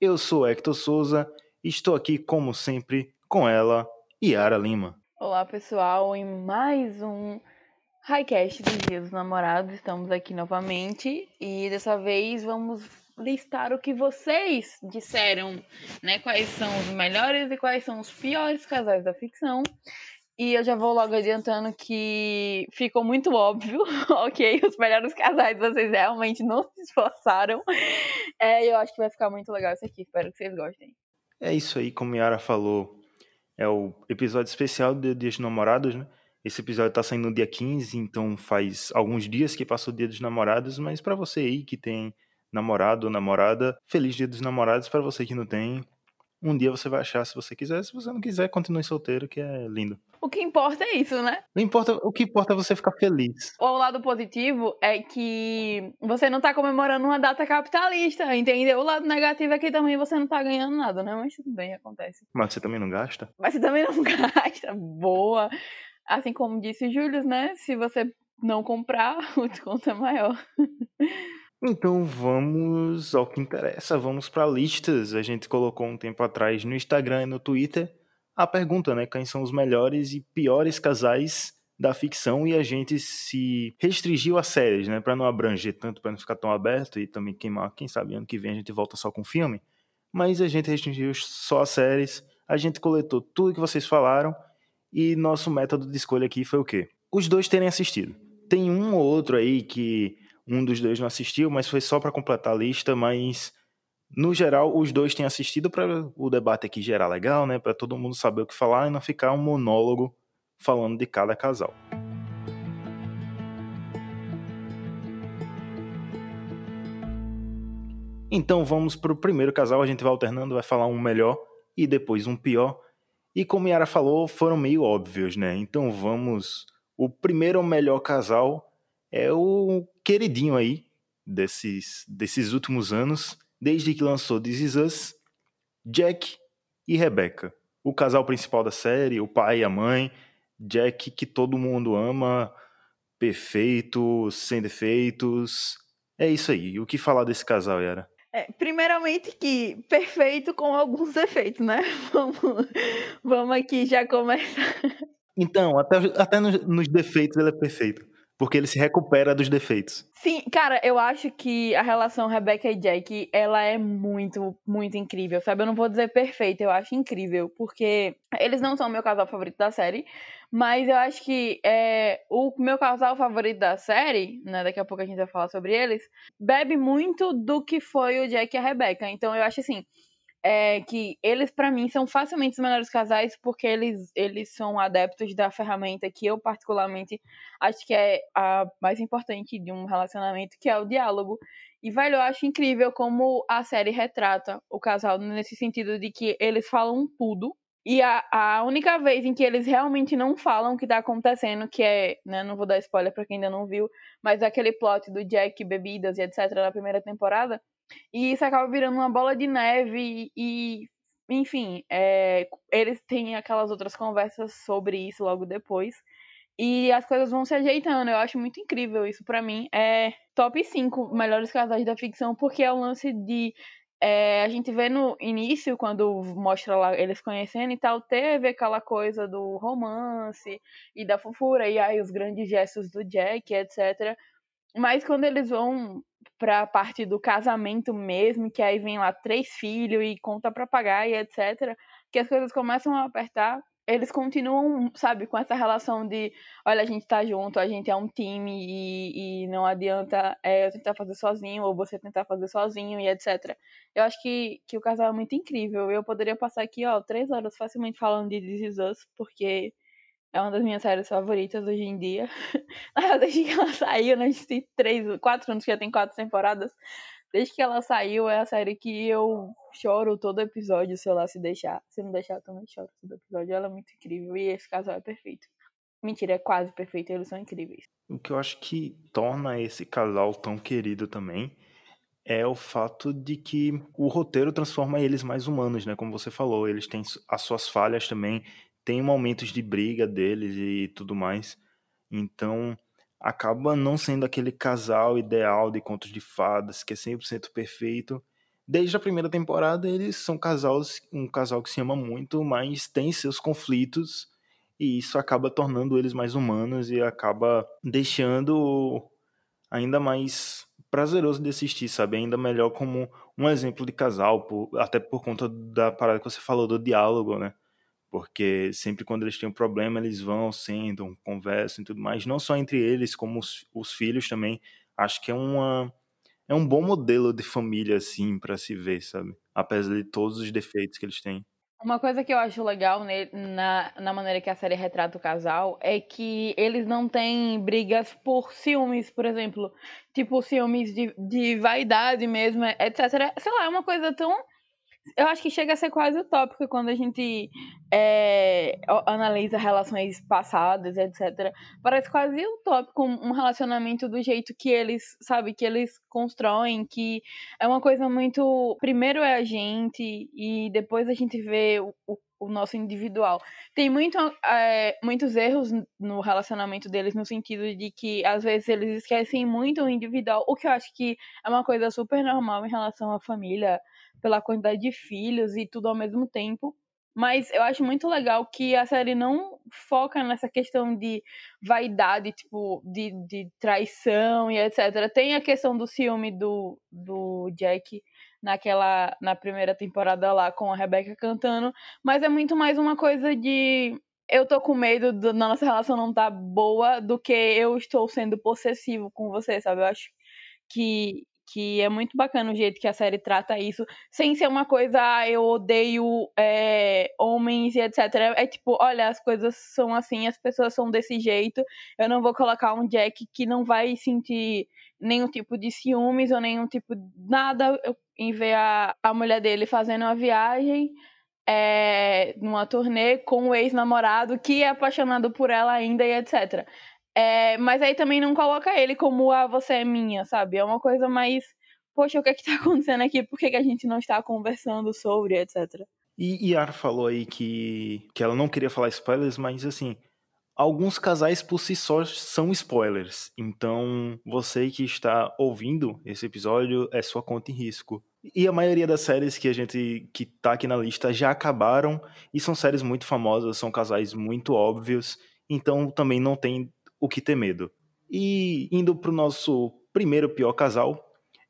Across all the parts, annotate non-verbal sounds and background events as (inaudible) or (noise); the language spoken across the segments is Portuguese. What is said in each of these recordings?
Eu sou Hector Souza e estou aqui, como sempre, com ela, Yara Lima. Olá, pessoal, em mais um Highcast dos Dias dos Namorados. Estamos aqui novamente e dessa vez vamos listar o que vocês disseram, né? Quais são os melhores e quais são os piores casais da ficção. E eu já vou logo adiantando que ficou muito óbvio, (laughs) ok? Os melhores casais vocês realmente não se esforçaram. É, eu acho que vai ficar muito legal isso aqui, espero que vocês gostem. É isso aí, como Yara falou, é o episódio especial de Dia dos Namorados, né? Esse episódio tá saindo no dia 15, então faz alguns dias que passou o Dia dos Namorados, mas para você aí que tem namorado ou namorada, feliz Dia dos Namorados. Para você que não tem, um dia você vai achar se você quiser. Se você não quiser, continue solteiro, que é lindo. O que importa é isso, né? Não importa, o que importa é você ficar feliz. O lado positivo é que você não tá comemorando uma data capitalista, entendeu? O lado negativo é que também você não tá ganhando nada, né? Mas tudo bem, acontece. Mas você também não gasta? Mas você também não (laughs) gasta. Boa. Assim como disse o Júlio, né? Se você não comprar, (laughs) o desconto é maior. Então vamos ao que interessa, vamos para listas. A gente colocou um tempo atrás no Instagram e no Twitter a pergunta, né? Quem são os melhores e piores casais da ficção e a gente se restringiu a séries, né? Para não abranger tanto, para não ficar tão aberto e também queimar. Quem sabe ano que vem a gente volta só com filme. Mas a gente restringiu só as séries. A gente coletou tudo que vocês falaram e nosso método de escolha aqui foi o quê? Os dois terem assistido. Tem um ou outro aí que um dos dois não assistiu, mas foi só para completar a lista, mas no geral os dois têm assistido para o debate aqui gerar legal, né, para todo mundo saber o que falar e não ficar um monólogo falando de cada casal. Então vamos para o primeiro casal, a gente vai alternando, vai falar um melhor e depois um pior. E como Yara falou, foram meio óbvios, né? Então vamos. O primeiro melhor casal é o queridinho aí desses, desses últimos anos, desde que lançou This Is Us, Jack e Rebecca. O casal principal da série, o pai e a mãe, Jack que todo mundo ama, perfeito, sem defeitos. É isso aí. O que falar desse casal, Yara? É, primeiramente que perfeito com alguns defeitos, né? (laughs) Vamos, vamos aqui já começar. Então, até, até nos, nos defeitos ele é perfeito. Porque ele se recupera dos defeitos. Sim, cara, eu acho que a relação Rebecca e Jack, ela é muito, muito incrível, sabe? Eu não vou dizer perfeita, eu acho incrível, porque eles não são o meu casal favorito da série, mas eu acho que é, o meu casal favorito da série, né, daqui a pouco a gente vai falar sobre eles, bebe muito do que foi o Jack e a Rebecca. Então eu acho assim, é que eles, para mim, são facilmente os melhores casais porque eles, eles são adeptos da ferramenta que eu, particularmente, acho que é a mais importante de um relacionamento, que é o diálogo. E, velho, eu acho incrível como a série retrata o casal nesse sentido de que eles falam tudo. E a, a única vez em que eles realmente não falam o que tá acontecendo, que é, né, não vou dar spoiler pra quem ainda não viu, mas aquele plot do Jack, bebidas e etc. na primeira temporada, e isso acaba virando uma bola de neve e, enfim, é, eles têm aquelas outras conversas sobre isso logo depois. E as coisas vão se ajeitando. Eu acho muito incrível isso para mim. É top 5 melhores casais da ficção, porque é o lance de. É, a gente vê no início, quando mostra lá eles conhecendo e tal, teve aquela coisa do romance e da fofura, e aí os grandes gestos do Jack, etc. Mas quando eles vão pra parte do casamento mesmo, que aí vem lá três filhos e conta pra pagar e etc., que as coisas começam a apertar, eles continuam, sabe, com essa relação de, olha, a gente tá junto, a gente é um time e, e não adianta é, eu tentar fazer sozinho ou você tentar fazer sozinho e etc. Eu acho que, que o casal é muito incrível. Eu poderia passar aqui, ó, três horas facilmente falando de This Is Us, porque é uma das minhas séries favoritas hoje em dia. (laughs) Desde que ela saiu, né? Tem três, quatro anos que já tem quatro temporadas. desde que ela saiu, é a série que eu choro todo episódio, se ela se deixar. Se não deixar, eu também choro todo episódio. Ela é muito incrível e esse casal é perfeito. Mentira, é quase perfeito, eles são incríveis. O que eu acho que torna esse casal tão querido também é o fato de que o roteiro transforma eles mais humanos, né? Como você falou, eles têm as suas falhas também, tem momentos de briga deles e tudo mais. Então, acaba não sendo aquele casal ideal de contos de fadas, que é 100% perfeito. Desde a primeira temporada, eles são casais, um casal que se ama muito, mas tem seus conflitos, e isso acaba tornando eles mais humanos e acaba deixando ainda mais prazeroso de assistir, sabe? Ainda melhor como um exemplo de casal, por, até por conta da parada que você falou do diálogo, né? Porque sempre quando eles têm um problema, eles vão, sentam, conversam e tudo mais, não só entre eles, como os, os filhos também. Acho que é uma é um bom modelo de família assim para se ver, sabe? Apesar de todos os defeitos que eles têm. Uma coisa que eu acho legal na, na maneira que a série retrata o casal é que eles não têm brigas por ciúmes, por exemplo. Tipo, ciúmes de, de vaidade mesmo, etc. Sei lá, é uma coisa tão eu acho que chega a ser quase utópico quando a gente é, analisa relações passadas, etc. Parece quase utópico um relacionamento do jeito que eles, sabe, que eles constroem, que é uma coisa muito. Primeiro é a gente e depois a gente vê o, o o nosso individual. Tem muito, é, muitos erros no relacionamento deles, no sentido de que às vezes eles esquecem muito o individual, o que eu acho que é uma coisa super normal em relação à família, pela quantidade de filhos e tudo ao mesmo tempo. Mas eu acho muito legal que a série não foca nessa questão de vaidade, tipo, de, de traição e etc. Tem a questão do ciúme do, do Jack naquela na primeira temporada lá com a Rebecca cantando, mas é muito mais uma coisa de eu tô com medo da nossa relação não tá boa do que eu estou sendo possessivo com você, sabe? Eu acho que que é muito bacana o jeito que a série trata isso, sem ser uma coisa, ah, eu odeio é, homens e etc. É tipo, olha, as coisas são assim, as pessoas são desse jeito, eu não vou colocar um Jack que não vai sentir nenhum tipo de ciúmes ou nenhum tipo de nada em ver a, a mulher dele fazendo uma viagem é, numa turnê com o ex-namorado que é apaixonado por ela ainda e etc. É, mas aí também não coloca ele como, ah, você é minha, sabe? É uma coisa mais, poxa, o que é que tá (laughs) acontecendo aqui? Por que, que a gente não está conversando sobre, etc. E Yara falou aí que, que ela não queria falar spoilers, mas assim, alguns casais por si só são spoilers. Então, você que está ouvindo esse episódio é sua conta em risco. E a maioria das séries que a gente que tá aqui na lista já acabaram e são séries muito famosas, são casais muito óbvios, então também não tem o que ter medo. E indo pro nosso primeiro pior casal,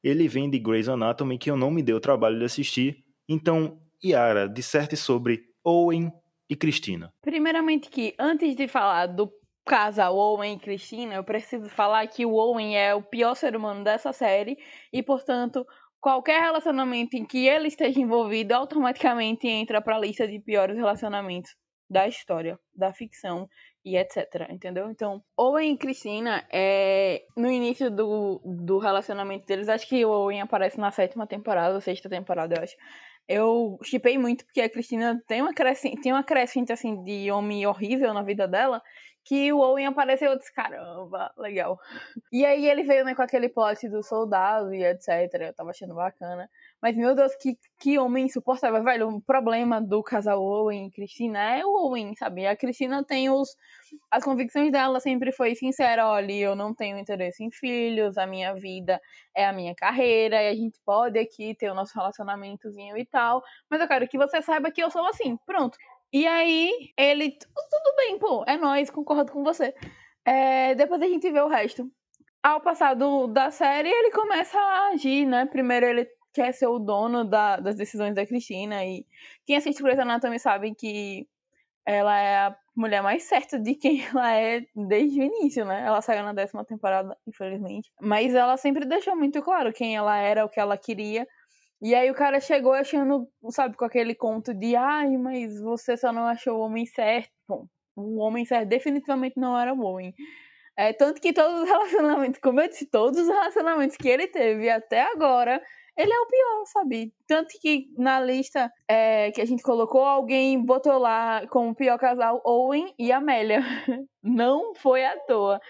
ele vem de Grey's Anatomy, que eu não me dei o trabalho de assistir. Então, Yara, disserte sobre Owen e Cristina. Primeiramente que, antes de falar do casal Owen e Cristina, eu preciso falar que o Owen é o pior ser humano dessa série e, portanto, qualquer relacionamento em que ele esteja envolvido automaticamente entra para a lista de piores relacionamentos da história, da ficção e etc, entendeu? Então, Owen e Cristina, é, no início do, do relacionamento deles, acho que o Owen aparece na sétima temporada, ou sexta temporada, eu acho. Eu chipei muito porque a Cristina tem uma crescente, tem uma crescente assim de homem horrível na vida dela, que o Owen apareceu, eu disse, caramba, legal. E aí ele veio né, com aquele plot do soldado e etc, eu tava achando bacana. Mas, meu Deus, que, que homem insuportável, velho. O problema do casal Owen e Cristina é o Owen, sabe? A Cristina tem os. As convicções dela sempre foi sincera: olha, eu não tenho interesse em filhos, a minha vida é a minha carreira, e a gente pode aqui ter o nosso relacionamentozinho e tal. Mas eu quero que você saiba que eu sou assim, pronto. E aí, ele. Tudo bem, pô, é nós, concordo com você. É, depois a gente vê o resto. Ao passar do, da série, ele começa a agir, né? Primeiro ele quer ser o dono da, das decisões da Cristina. E quem assiste Grey's Anatomy sabe que ela é a mulher mais certa de quem (laughs) ela é desde o início, né? Ela saiu na décima temporada, infelizmente. Mas ela sempre deixou muito claro quem ela era, o que ela queria. E aí o cara chegou achando, sabe, com aquele conto de ai, mas você só não achou o homem certo. Bom, o homem certo definitivamente não era o homem. É, tanto que todos os (laughs) relacionamentos, como eu disse, todos os relacionamentos que ele teve até agora, ele é o pior, sabe? Tanto que na lista é, que a gente colocou, alguém botou lá como pior casal Owen e Amélia. (laughs) Não foi à toa,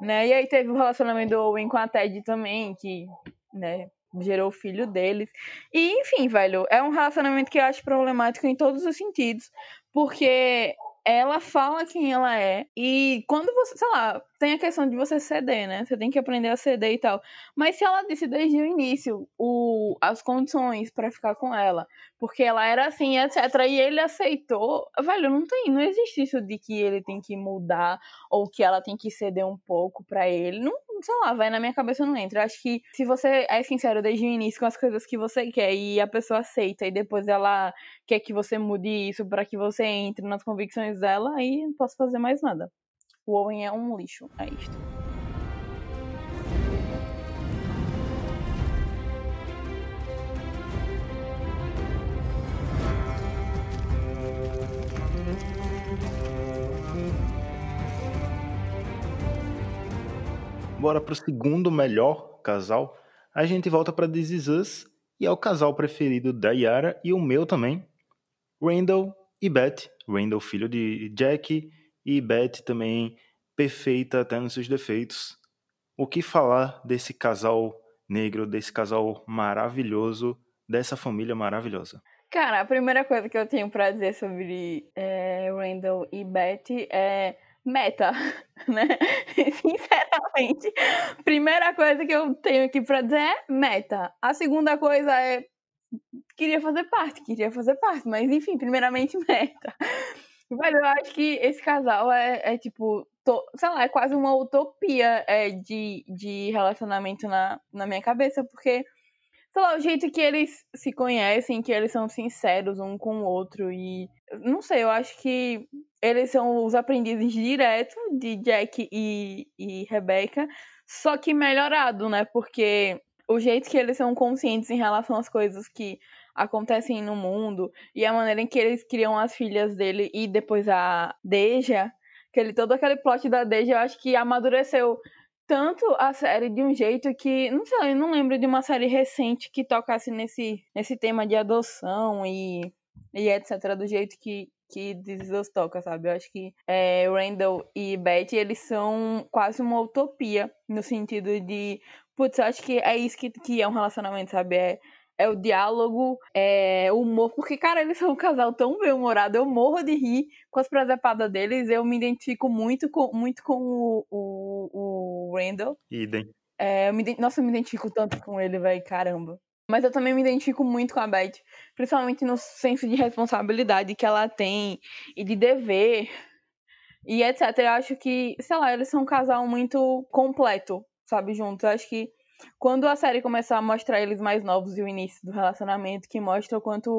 né? E aí teve o relacionamento do Owen com a Ted também, que, né, gerou o filho deles. E, enfim, velho, é um relacionamento que eu acho problemático em todos os sentidos, porque ela fala quem ela é. E quando você, sei lá, tem a questão de você ceder, né? Você tem que aprender a ceder e tal. Mas se ela disse desde o início o, as condições para ficar com ela, porque ela era assim, etc. E ele aceitou, velho, não tem, não existe isso de que ele tem que mudar ou que ela tem que ceder um pouco para ele. Não, sei lá, vai na minha cabeça não entra. Acho que se você é sincero desde o início com as coisas que você quer e a pessoa aceita e depois ela quer que você mude isso para que você entre nas convicções dela, aí não posso fazer mais nada. O Owen é um lixo, é isto. Bora pro segundo melhor casal. A gente volta para This Is Us e é o casal preferido da Yara e o meu também. Randall e Beth. Randall, filho de Jack, e Beth também perfeita até nos seus defeitos. O que falar desse casal negro, desse casal maravilhoso, dessa família maravilhosa? Cara, a primeira coisa que eu tenho para dizer sobre é, Randall e Beth é meta, (laughs) né? (laughs) Sinceramente, primeira coisa que eu tenho aqui para dizer é meta. A segunda coisa é queria fazer parte, queria fazer parte, mas enfim, primeiramente (laughs) meta. Velho, eu acho que esse casal é, é tipo, to, sei lá, é quase uma utopia é, de, de relacionamento na, na minha cabeça, porque, sei lá, o jeito que eles se conhecem, que eles são sinceros um com o outro, e não sei, eu acho que eles são os aprendizes direto de Jack e, e Rebecca, só que melhorado, né? Porque o jeito que eles são conscientes em relação às coisas que acontecem no mundo e a maneira em que eles criam as filhas dele e depois a Deja, aquele, todo aquele plot da Deja, eu acho que amadureceu tanto a série de um jeito que, não sei, eu não lembro de uma série recente que tocasse nesse, nesse tema de adoção e, e etc, do jeito que, que This toca, sabe? Eu acho que é, Randall e Betty, eles são quase uma utopia, no sentido de, putz, eu acho que é isso que, que é um relacionamento, sabe? É é o diálogo, é o humor, porque, cara, eles são um casal tão bem-humorado, eu morro de rir com as presepadas deles, eu me identifico muito com, muito com o, o, o Randall. Idem. É, eu me, nossa, eu me identifico tanto com ele, velho, caramba. Mas eu também me identifico muito com a Beth, principalmente no senso de responsabilidade que ela tem e de dever e etc. Eu acho que, sei lá, eles são um casal muito completo, sabe, juntos. Eu acho que quando a série começou a mostrar eles mais novos e o início do relacionamento, que mostra o quanto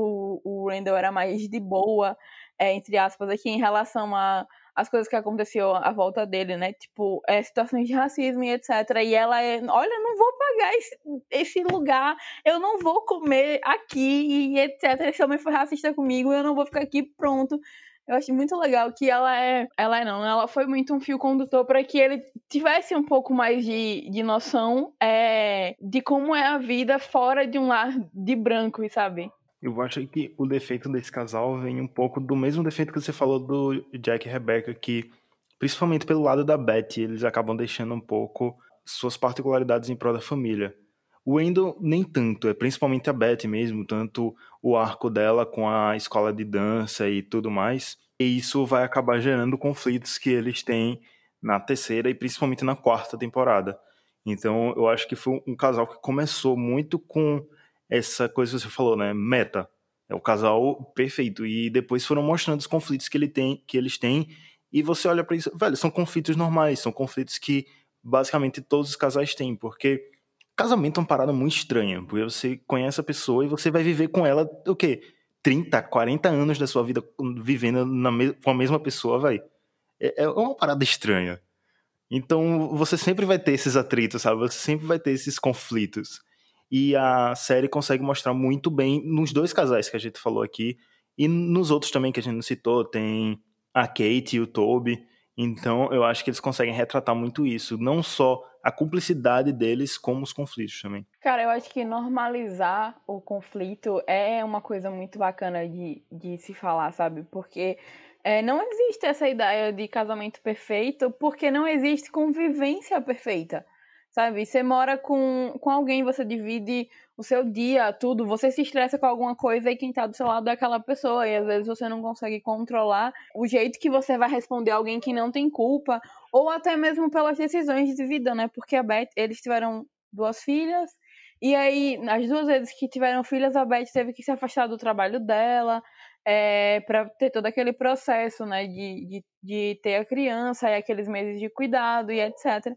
o, Randall era mais de boa, é, entre aspas, aqui em relação a as coisas que aconteceu à volta dele, né? Tipo, é, situações de racismo e etc. E ela é, olha, não vou pagar esse, esse lugar, eu não vou comer aqui e etc. Esse homem foi racista comigo, eu não vou ficar aqui pronto. Eu acho muito legal que ela é. Ela é não, ela foi muito um fio condutor para que ele tivesse um pouco mais de, de noção é, de como é a vida fora de um lar de branco, sabe? Eu acho que o defeito desse casal vem um pouco do mesmo defeito que você falou do Jack e Rebecca, que, principalmente pelo lado da Betty, eles acabam deixando um pouco suas particularidades em prol da família. O Endo nem tanto, é principalmente a Betty mesmo, tanto o arco dela com a escola de dança e tudo mais. E isso vai acabar gerando conflitos que eles têm na terceira e principalmente na quarta temporada. Então eu acho que foi um casal que começou muito com essa coisa que você falou, né? Meta. É o casal perfeito. E depois foram mostrando os conflitos que, ele tem, que eles têm. E você olha para isso, velho, são conflitos normais, são conflitos que basicamente todos os casais têm, porque Casamento é uma parada muito estranha, porque você conhece a pessoa e você vai viver com ela o quê? 30, 40 anos da sua vida vivendo na com a mesma pessoa, vai. É, é uma parada estranha. Então você sempre vai ter esses atritos, sabe? Você sempre vai ter esses conflitos. E a série consegue mostrar muito bem nos dois casais que a gente falou aqui e nos outros também que a gente não citou, tem a Kate e o Toby. Então, eu acho que eles conseguem retratar muito isso, não só a cumplicidade deles, como os conflitos também. Cara, eu acho que normalizar o conflito é uma coisa muito bacana de, de se falar, sabe? Porque é, não existe essa ideia de casamento perfeito, porque não existe convivência perfeita, sabe? Você mora com, com alguém, você divide o seu dia, tudo, você se estressa com alguma coisa e quem tá do seu lado é aquela pessoa, e às vezes você não consegue controlar o jeito que você vai responder alguém que não tem culpa, ou até mesmo pelas decisões de vida, né? Porque a Beth, eles tiveram duas filhas, e aí, nas duas vezes que tiveram filhas, a Beth teve que se afastar do trabalho dela, é, para ter todo aquele processo, né, de, de, de ter a criança e aqueles meses de cuidado e etc.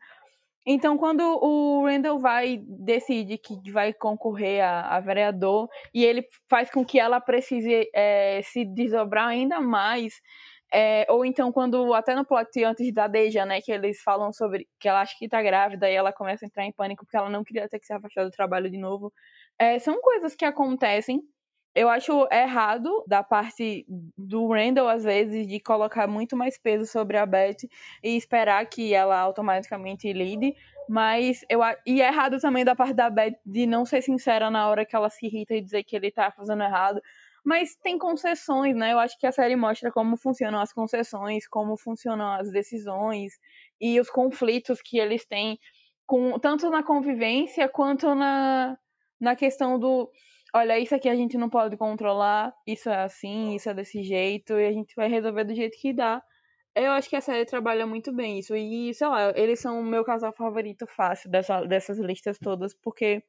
Então, quando o Randall vai, decide que vai concorrer a, a vereador e ele faz com que ela precise é, se desdobrar ainda mais, é, ou então quando, até no plot antes da Deja, né, que eles falam sobre que ela acha que tá grávida e ela começa a entrar em pânico porque ela não queria ter que se afastar do trabalho de novo, é, são coisas que acontecem eu acho errado da parte do Randall, às vezes, de colocar muito mais peso sobre a Beth e esperar que ela automaticamente lide. Mas eu e é errado também da parte da Beth de não ser sincera na hora que ela se irrita e dizer que ele tá fazendo errado. Mas tem concessões, né? Eu acho que a série mostra como funcionam as concessões, como funcionam as decisões e os conflitos que eles têm, com, tanto na convivência quanto na, na questão do olha, isso aqui a gente não pode controlar, isso é assim, isso é desse jeito, e a gente vai resolver do jeito que dá. Eu acho que a série trabalha muito bem isso. E, sei lá, eles são o meu casal favorito fácil dessa, dessas listas todas, porque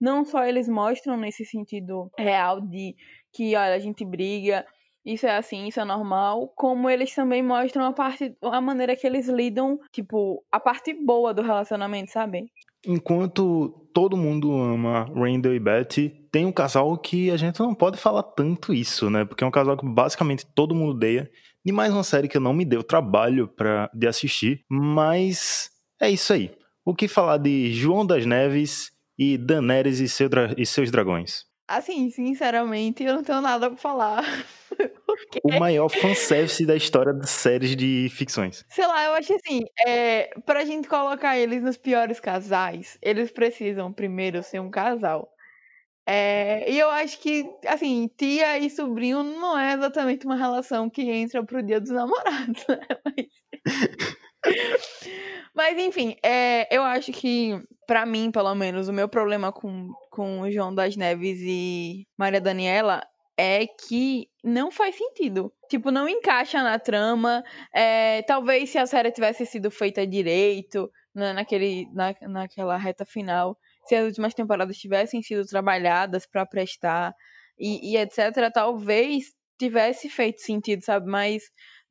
não só eles mostram nesse sentido real de que, olha, a gente briga, isso é assim, isso é normal, como eles também mostram a parte, a maneira que eles lidam, tipo, a parte boa do relacionamento, sabe? Enquanto todo mundo ama Randall e Betty, tem um casal que a gente não pode falar tanto isso, né? Porque é um casal que basicamente todo mundo odeia. E mais uma série que não me deu trabalho pra, de assistir, mas é isso aí. O que falar de João das Neves e Daenerys e, seu, e seus dragões? Assim, sinceramente, eu não tenho nada pra falar. (laughs) Porque... O maior fanservice da história das séries de ficções. Sei lá, eu acho assim, é, pra gente colocar eles nos piores casais, eles precisam primeiro ser um casal. É, e eu acho que, assim, tia e sobrinho não é exatamente uma relação que entra pro dia dos namorados, (laughs) né? Mas... (laughs) (laughs) Mas enfim, é, eu acho que, para mim, pelo menos, o meu problema com, com o João das Neves e Maria Daniela é que não faz sentido. Tipo, não encaixa na trama. É, talvez se a série tivesse sido feita direito, na, naquele, na, naquela reta final, se as últimas temporadas tivessem sido trabalhadas para prestar e, e etc., talvez tivesse feito sentido, sabe? Mas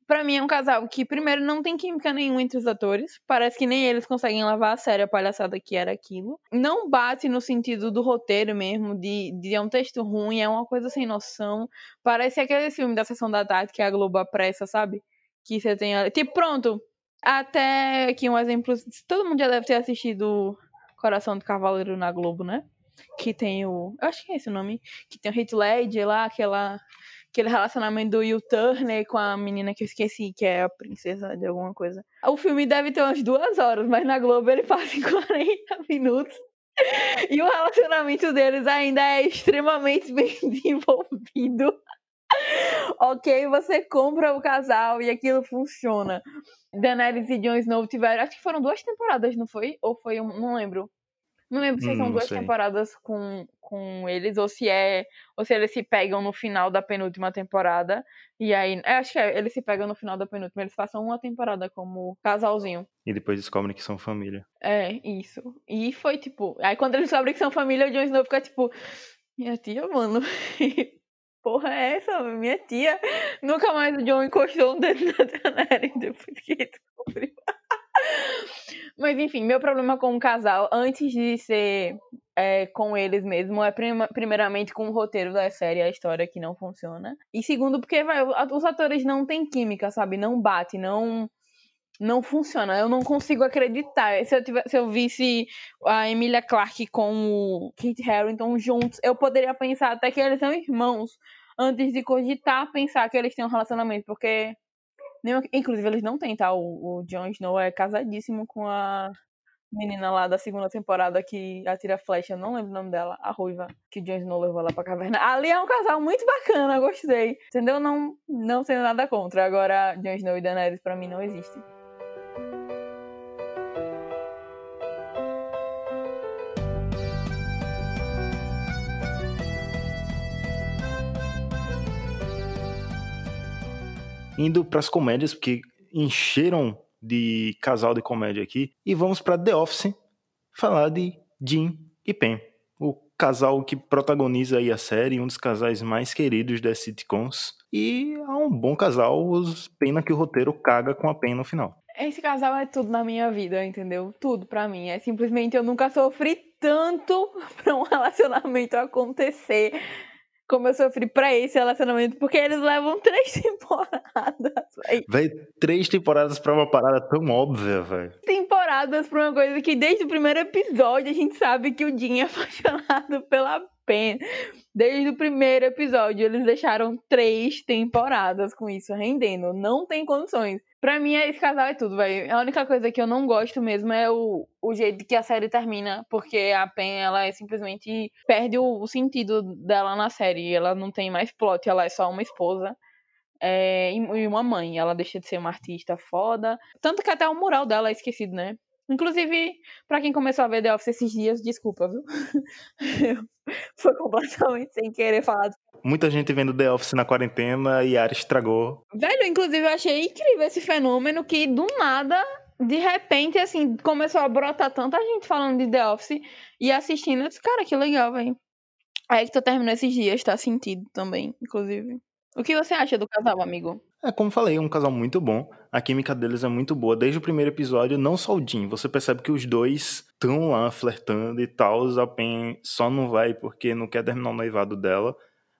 para mim é um casal que, primeiro, não tem química nenhuma entre os atores. Parece que nem eles conseguem levar a sério a palhaçada que era aquilo. Não bate no sentido do roteiro mesmo, de, de é um texto ruim, é uma coisa sem noção. Parece aquele filme da Sessão da Tarde que a Globo apressa, sabe? Que você tem. Tipo, pronto. Até aqui um exemplo. Todo mundo já deve ter assistido Coração do Cavaleiro na Globo, né? Que tem o. Eu acho que é esse o nome. Que tem o Heath Ledger lá, aquela aquele relacionamento do Will Turner com a menina que eu esqueci, que é a princesa de alguma coisa. O filme deve ter umas duas horas, mas na Globo ele passa em (laughs) 40 minutos. E o relacionamento deles ainda é extremamente (laughs) bem desenvolvido. ok, você compra o casal e aquilo funciona. Daenerys e Jon Snow tiveram, acho que foram duas temporadas, não foi? Ou foi um, não lembro. Não lembro se hum, são duas temporadas com, com eles ou se é ou se eles se pegam no final da penúltima temporada. E aí eu acho que é, eles se pegam no final da penúltima eles passam uma temporada como casalzinho. E depois descobrem que são família. É isso. E foi tipo aí quando eles descobrem que são família o Jon Snow fica tipo minha tia mano. (laughs) Porra é essa? Minha tia? Nunca mais o Jon encostou um dedo na (laughs) Daenerys depois que ele descobriu mas enfim, meu problema com o casal, antes de ser é, com eles mesmo, é prima, primeiramente com o roteiro da série, a história que não funciona. E segundo, porque vai, os atores não têm química, sabe? Não bate, não não funciona. Eu não consigo acreditar. Se eu, tivesse, se eu visse a Emilia Clarke com o Kit Harington juntos, eu poderia pensar até que eles são irmãos antes de cogitar pensar que eles têm um relacionamento, porque Nenhuma... Inclusive, eles não têm, tá? O, o Jon Snow é casadíssimo com a menina lá da segunda temporada que atira flecha, não lembro o nome dela, a ruiva, que o Jon Snow levou lá pra caverna. Ali é um casal muito bacana, gostei. Entendeu? Não, não tenho nada contra. Agora, Jon Snow e Daenerys pra mim não existem. Indo pras comédias, porque encheram de casal de comédia aqui. E vamos para The Office falar de Jim e Pen. O casal que protagoniza aí a série, um dos casais mais queridos das sitcoms. E é um bom casal, pena que o roteiro caga com a Pen no final. Esse casal é tudo na minha vida, entendeu? Tudo para mim. É simplesmente eu nunca sofri tanto (laughs) pra um relacionamento acontecer como eu sofri pra esse relacionamento, porque eles levam três (laughs) temporadas. Véi, três temporadas pra uma parada tão óbvia, velho. Temporadas pra uma coisa que desde o primeiro episódio a gente sabe que o Jim é (laughs) apaixonado pela Pen. Desde o primeiro episódio, eles deixaram três temporadas com isso rendendo. Não tem condições. Pra mim, esse casal é tudo, velho. A única coisa que eu não gosto mesmo é o, o jeito que a série termina, porque a Pen, ela é simplesmente perde o, o sentido dela na série. Ela não tem mais plot, ela é só uma esposa. É, e uma mãe, ela deixa de ser uma artista foda. Tanto que até o mural dela é esquecido, né? Inclusive, para quem começou a ver The Office esses dias, desculpa, viu? (laughs) Foi completamente sem querer falar. Muita gente vendo The Office na quarentena e a área estragou. Velho, inclusive eu achei incrível esse fenômeno que do nada, de repente, assim, começou a brotar tanta gente falando de The Office e assistindo. Eu disse, cara, que legal, velho. Aí que tu terminou esses dias, tá sentido também, inclusive. O que você acha do casal, amigo? É, como falei, é um casal muito bom. A química deles é muito boa. Desde o primeiro episódio, não só o Jim. Você percebe que os dois estão lá flertando e tal. A Pen só não vai porque não quer terminar o noivado dela.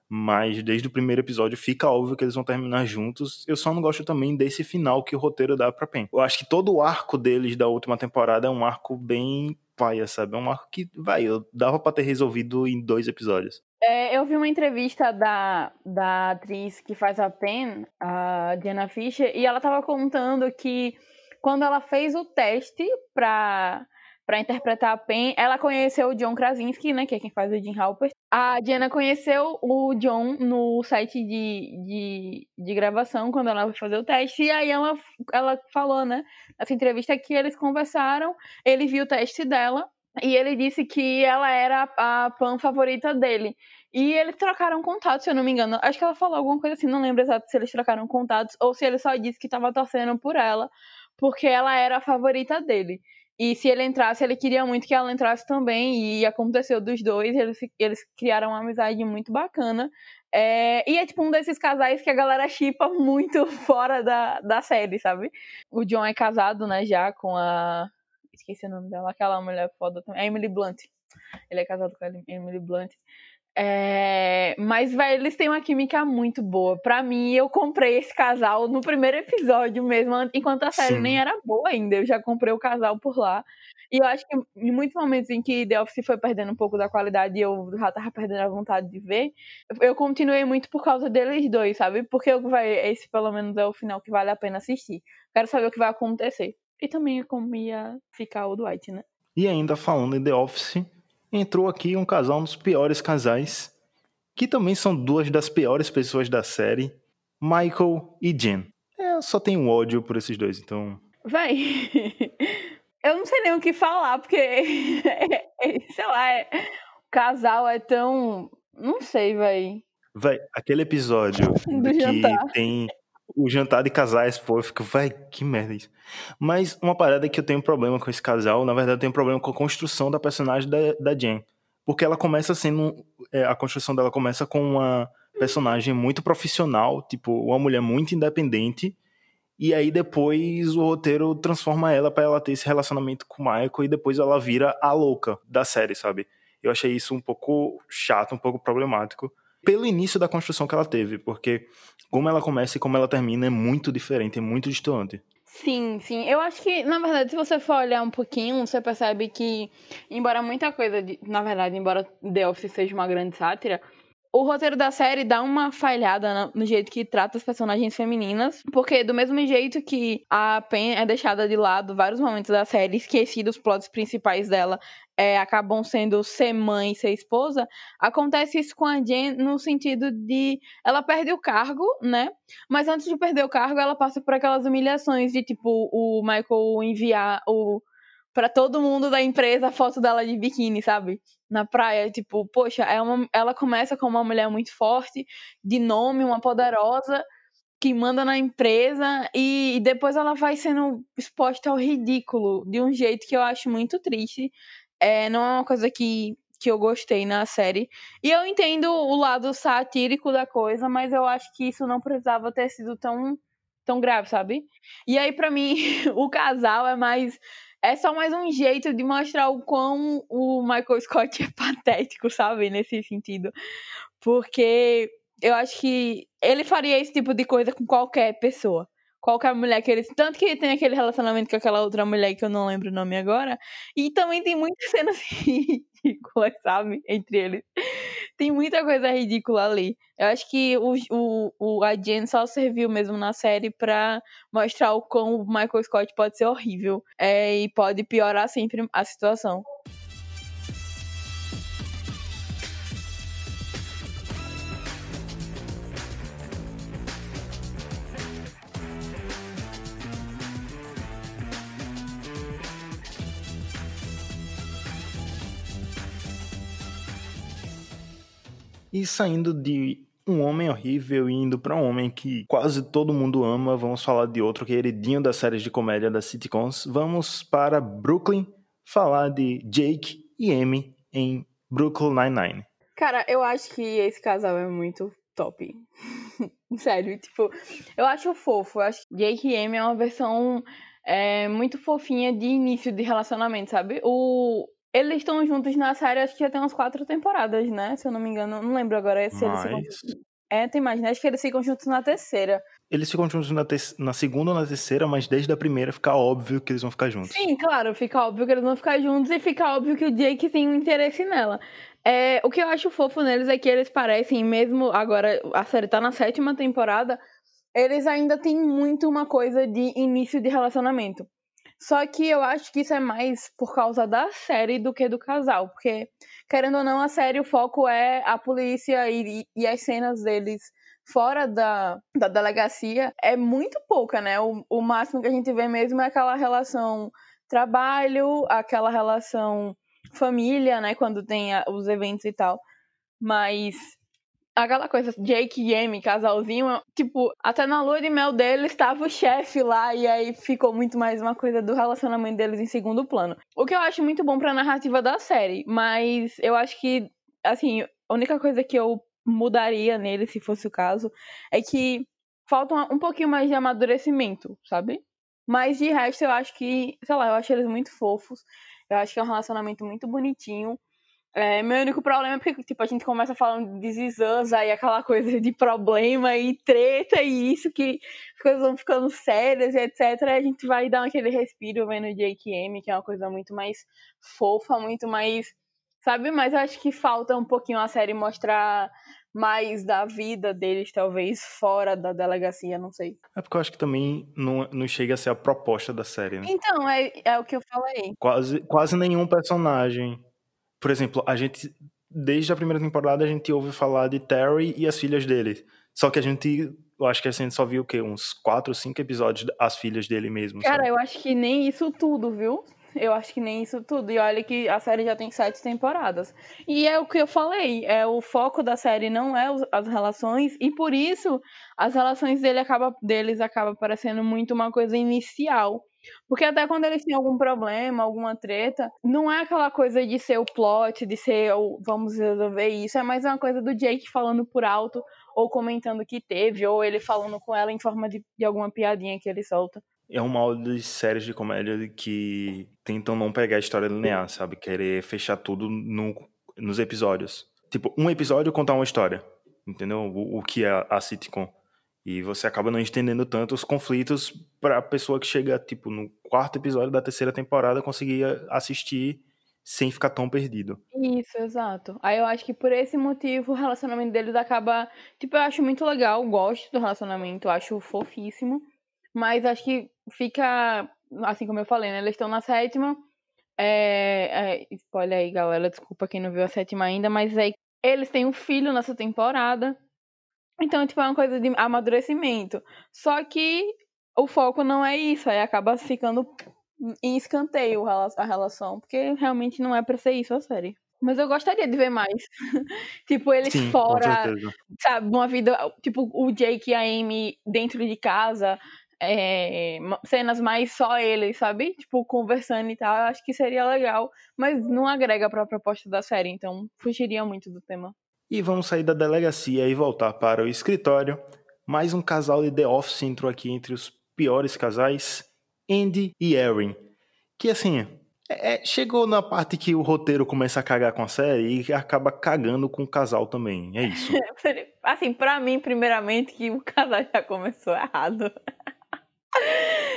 Mas desde o primeiro episódio fica óbvio que eles vão terminar juntos. Eu só não gosto também desse final que o roteiro dá pra Pen. Eu acho que todo o arco deles da última temporada é um arco bem paia, sabe? É um arco que, vai, eu dava pra ter resolvido em dois episódios. É, eu vi uma entrevista da, da atriz que faz a Pen, a Diana Fisher, e ela estava contando que quando ela fez o teste para para interpretar a Pen, ela conheceu o John Krasinski, né, que é quem faz o Jim Halpert. A Diana conheceu o John no site de, de, de gravação, quando ela foi fazer o teste, e aí ela, ela falou, né, nessa entrevista que eles conversaram, ele viu o teste dela, e ele disse que ela era a pan favorita dele. E eles trocaram contatos, se eu não me engano. Acho que ela falou alguma coisa assim, não lembro exato se eles trocaram contatos ou se ele só disse que estava torcendo por ela, porque ela era a favorita dele. E se ele entrasse, ele queria muito que ela entrasse também, e aconteceu dos dois, eles, eles criaram uma amizade muito bacana. É, e é tipo um desses casais que a galera chipa muito (laughs) fora da, da série, sabe? O John é casado, né, já com a esqueci o nome dela, aquela mulher foda também, a Emily Blunt. Ele é casado com a Emily Blunt. É... Mas, velho, eles têm uma química muito boa. Pra mim, eu comprei esse casal no primeiro episódio mesmo, enquanto a série Sim. nem era boa ainda. Eu já comprei o casal por lá. E eu acho que em muitos momentos em que The Office foi perdendo um pouco da qualidade e eu já tava perdendo a vontade de ver, eu continuei muito por causa deles dois, sabe? Porque eu, vai, esse pelo menos é o final que vale a pena assistir. Quero saber o que vai acontecer. E também como ia ficar o Dwight, né? E ainda falando em The Office, entrou aqui um casal, um dos piores casais, que também são duas das piores pessoas da série, Michael e Jen. É, eu só tenho ódio por esses dois, então. Vai. (laughs) eu não sei nem o que falar, porque. (laughs) sei lá, é... o casal é tão. Não sei, vai. Vai, aquele episódio que tem o jantar de casais, pô, eu fico, vai, que merda isso. Mas uma parada que eu tenho problema com esse casal, na verdade, eu tenho problema com a construção da personagem da, da Jen. Porque ela começa sendo. É, a construção dela começa com uma personagem muito profissional, tipo, uma mulher muito independente. E aí depois o roteiro transforma ela para ela ter esse relacionamento com o Michael e depois ela vira a louca da série, sabe? Eu achei isso um pouco chato, um pouco problemático pelo início da construção que ela teve, porque como ela começa e como ela termina é muito diferente, é muito distante. Sim, sim. Eu acho que, na verdade, se você for olhar um pouquinho, você percebe que, embora muita coisa, de, na verdade, embora The Office seja uma grande sátira, o roteiro da série dá uma falhada no jeito que trata as personagens femininas, porque do mesmo jeito que a Pen é deixada de lado vários momentos da série, esquecido os plots principais dela, é, acabam sendo ser mãe ser esposa, acontece isso com a Jen no sentido de ela perde o cargo, né? Mas antes de perder o cargo, ela passa por aquelas humilhações de tipo o Michael enviar o para todo mundo da empresa a foto dela de biquíni, sabe? Na praia, tipo, poxa, é uma, ela começa como uma mulher muito forte, de nome, uma poderosa, que manda na empresa, e depois ela vai sendo exposta ao ridículo, de um jeito que eu acho muito triste. É, não é uma coisa que, que eu gostei na série. E eu entendo o lado satírico da coisa, mas eu acho que isso não precisava ter sido tão, tão grave, sabe? E aí, para mim, (laughs) o casal é mais é só mais um jeito de mostrar o quão o Michael Scott (laughs) é patético, sabe? Nesse sentido. Porque eu acho que ele faria esse tipo de coisa com qualquer pessoa. Qualquer mulher que ele. Tanto que ele tem aquele relacionamento com aquela outra mulher que eu não lembro o nome agora. E também tem muitas cenas (laughs) ridículas, sabe? Entre eles. Tem muita coisa ridícula ali. Eu acho que o, o, o, a Jen só serviu mesmo na série pra mostrar o como o Michael Scott pode ser horrível. É, e pode piorar sempre a situação. E saindo de um homem horrível e indo para um homem que quase todo mundo ama, vamos falar de outro queridinho das séries de comédia das sitcoms. Vamos para Brooklyn falar de Jake e Amy em Brooklyn Nine-Nine. Cara, eu acho que esse casal é muito top. (laughs) Sério, tipo, eu acho fofo. Eu acho que Jake e Amy é uma versão é, muito fofinha de início de relacionamento, sabe? O, eles estão juntos na série, acho que já tem umas quatro temporadas, né? Se eu não me engano. Não lembro agora se Mas... eles ficam... É, tem mais, né? Acho que eles ficam juntos na terceira. Eles ficam juntos na, te... na segunda ou na terceira, mas desde a primeira fica óbvio que eles vão ficar juntos. Sim, claro, fica óbvio que eles vão ficar juntos e fica óbvio que o Jake tem um interesse nela. É, o que eu acho fofo neles é que eles parecem, mesmo agora a série tá na sétima temporada, eles ainda têm muito uma coisa de início de relacionamento. Só que eu acho que isso é mais por causa da série do que do casal. Porque, querendo ou não, a série, o foco é a polícia e, e as cenas deles fora da, da delegacia é muito pouca, né? O, o máximo que a gente vê mesmo é aquela relação trabalho, aquela relação família, né? Quando tem a, os eventos e tal. Mas aquela coisa, Jake e Amy, casalzinho, tipo, até na lua de mel deles estava o chefe lá e aí ficou muito mais uma coisa do relacionamento deles em segundo plano. O que eu acho muito bom pra narrativa da série, mas eu acho que, assim, a única coisa que eu mudaria nele, se fosse o caso, é que falta um pouquinho mais de amadurecimento, sabe? Mas de resto, eu acho que, sei lá, eu acho eles muito fofos. Eu acho que é um relacionamento muito bonitinho. É, meu único problema é porque, tipo, a gente começa falando de Zizans, aí aquela (laughs) coisa de problema e treta e isso, que as coisas vão ficando sérias e etc. E a gente vai dar aquele respiro vendo e Amy, que é uma coisa muito mais fofa, muito mais. Sabe? Mas eu acho que falta um pouquinho a série mostrar mais da vida deles, talvez, fora da delegacia, não sei. É porque eu acho que também não, não chega a ser a proposta da série, né? Então, é, é o que eu falei. Quase, quase nenhum personagem por exemplo, a gente, desde a primeira temporada, a gente ouve falar de Terry e as filhas dele. Só que a gente, eu acho que a gente só viu o quê? Uns quatro, cinco episódios as filhas dele mesmo. Cara, sabe? eu acho que nem isso tudo, viu? Eu acho que nem isso tudo. E olha que a série já tem sete temporadas. E é o que eu falei, é o foco da série não é as relações, e por isso as relações dele acaba, deles acaba parecendo muito uma coisa inicial. Porque até quando eles têm algum problema, alguma treta, não é aquela coisa de ser o plot, de ser o vamos resolver isso, é mais uma coisa do Jake falando por alto, ou comentando que teve, ou ele falando com ela em forma de, de alguma piadinha que ele solta. É um mal de séries de comédia que tentam não pegar a história linear, sabe? Querer fechar tudo no, nos episódios. Tipo, um episódio contar uma história, entendeu? O, o que é a sitcom. E você acaba não entendendo tanto os conflitos para a pessoa que chega, tipo, no quarto episódio da terceira temporada conseguir assistir sem ficar tão perdido. Isso, exato. Aí eu acho que por esse motivo o relacionamento deles acaba. Tipo, eu acho muito legal, gosto do relacionamento, acho fofíssimo. Mas acho que fica. Assim como eu falei, né? Eles estão na sétima. É, é, spoiler aí, galera. Desculpa quem não viu a sétima ainda, mas aí eles têm um filho nessa temporada. Então, tipo, é uma coisa de amadurecimento. Só que o foco não é isso, aí acaba ficando em escanteio a relação, porque realmente não é pra ser isso a série. Mas eu gostaria de ver mais. (laughs) tipo, eles Sim, fora, sabe, uma vida, tipo, o Jake e a Amy dentro de casa, é, cenas mais só eles, sabe? Tipo, conversando e tal, eu acho que seria legal, mas não agrega pra proposta da série, então fugiria muito do tema. E vamos sair da delegacia e voltar para o escritório. Mais um casal de The Office entrou aqui entre os piores casais, Andy e Erin. Que assim, é, é, chegou na parte que o roteiro começa a cagar com a série e acaba cagando com o casal também. É isso. (laughs) assim, para mim, primeiramente, que o casal já começou errado.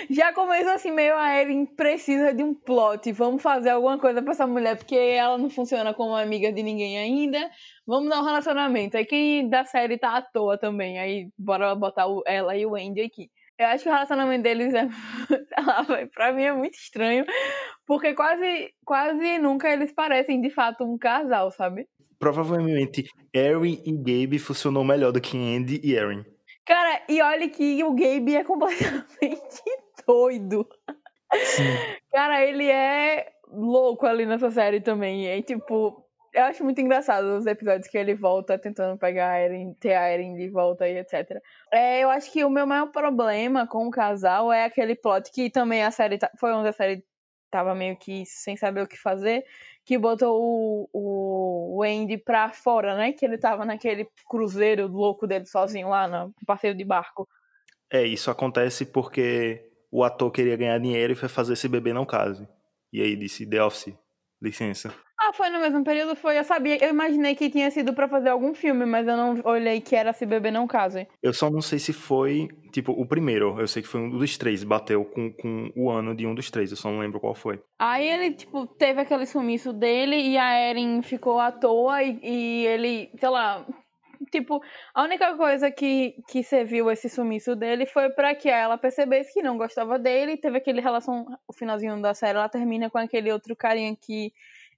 Já começou assim, meio a Erin precisa de um plot. Vamos fazer alguma coisa pra essa mulher, porque ela não funciona como amiga de ninguém ainda. Vamos dar um relacionamento. Aí quem da série tá à toa também. Aí bora botar ela e o Andy aqui. Eu acho que o relacionamento deles é. (laughs) pra mim é muito estranho. Porque quase, quase nunca eles parecem de fato um casal, sabe? Provavelmente Erin e Gabe funcionou melhor do que Andy e Erin. Cara, e olha que o Gabe é completamente doido. Sim. Cara, ele é louco ali nessa série também. E tipo, eu acho muito engraçado os episódios que ele volta tentando pegar a Eren, ter a Eren de volta e etc. É, eu acho que o meu maior problema com o casal é aquele plot que também a série. Foi onde a série tava meio que sem saber o que fazer, que botou o, o, o Andy pra fora, né? Que ele tava naquele cruzeiro louco dele sozinho lá no passeio de barco. É, isso acontece porque o ator queria ganhar dinheiro e foi fazer esse bebê não case. E aí disse, The Office, licença. Ah, foi no mesmo período? Foi, eu sabia, eu imaginei que tinha sido para fazer algum filme, mas eu não olhei que era Se Beber Não Case. Eu só não sei se foi, tipo, o primeiro, eu sei que foi um dos três, bateu com, com o ano de um dos três, eu só não lembro qual foi. Aí ele, tipo, teve aquele sumiço dele e a Erin ficou à toa e, e ele, sei lá, tipo, a única coisa que, que serviu esse sumiço dele foi para que ela percebesse que não gostava dele. Teve aquele relação, o finalzinho da série, ela termina com aquele outro carinha que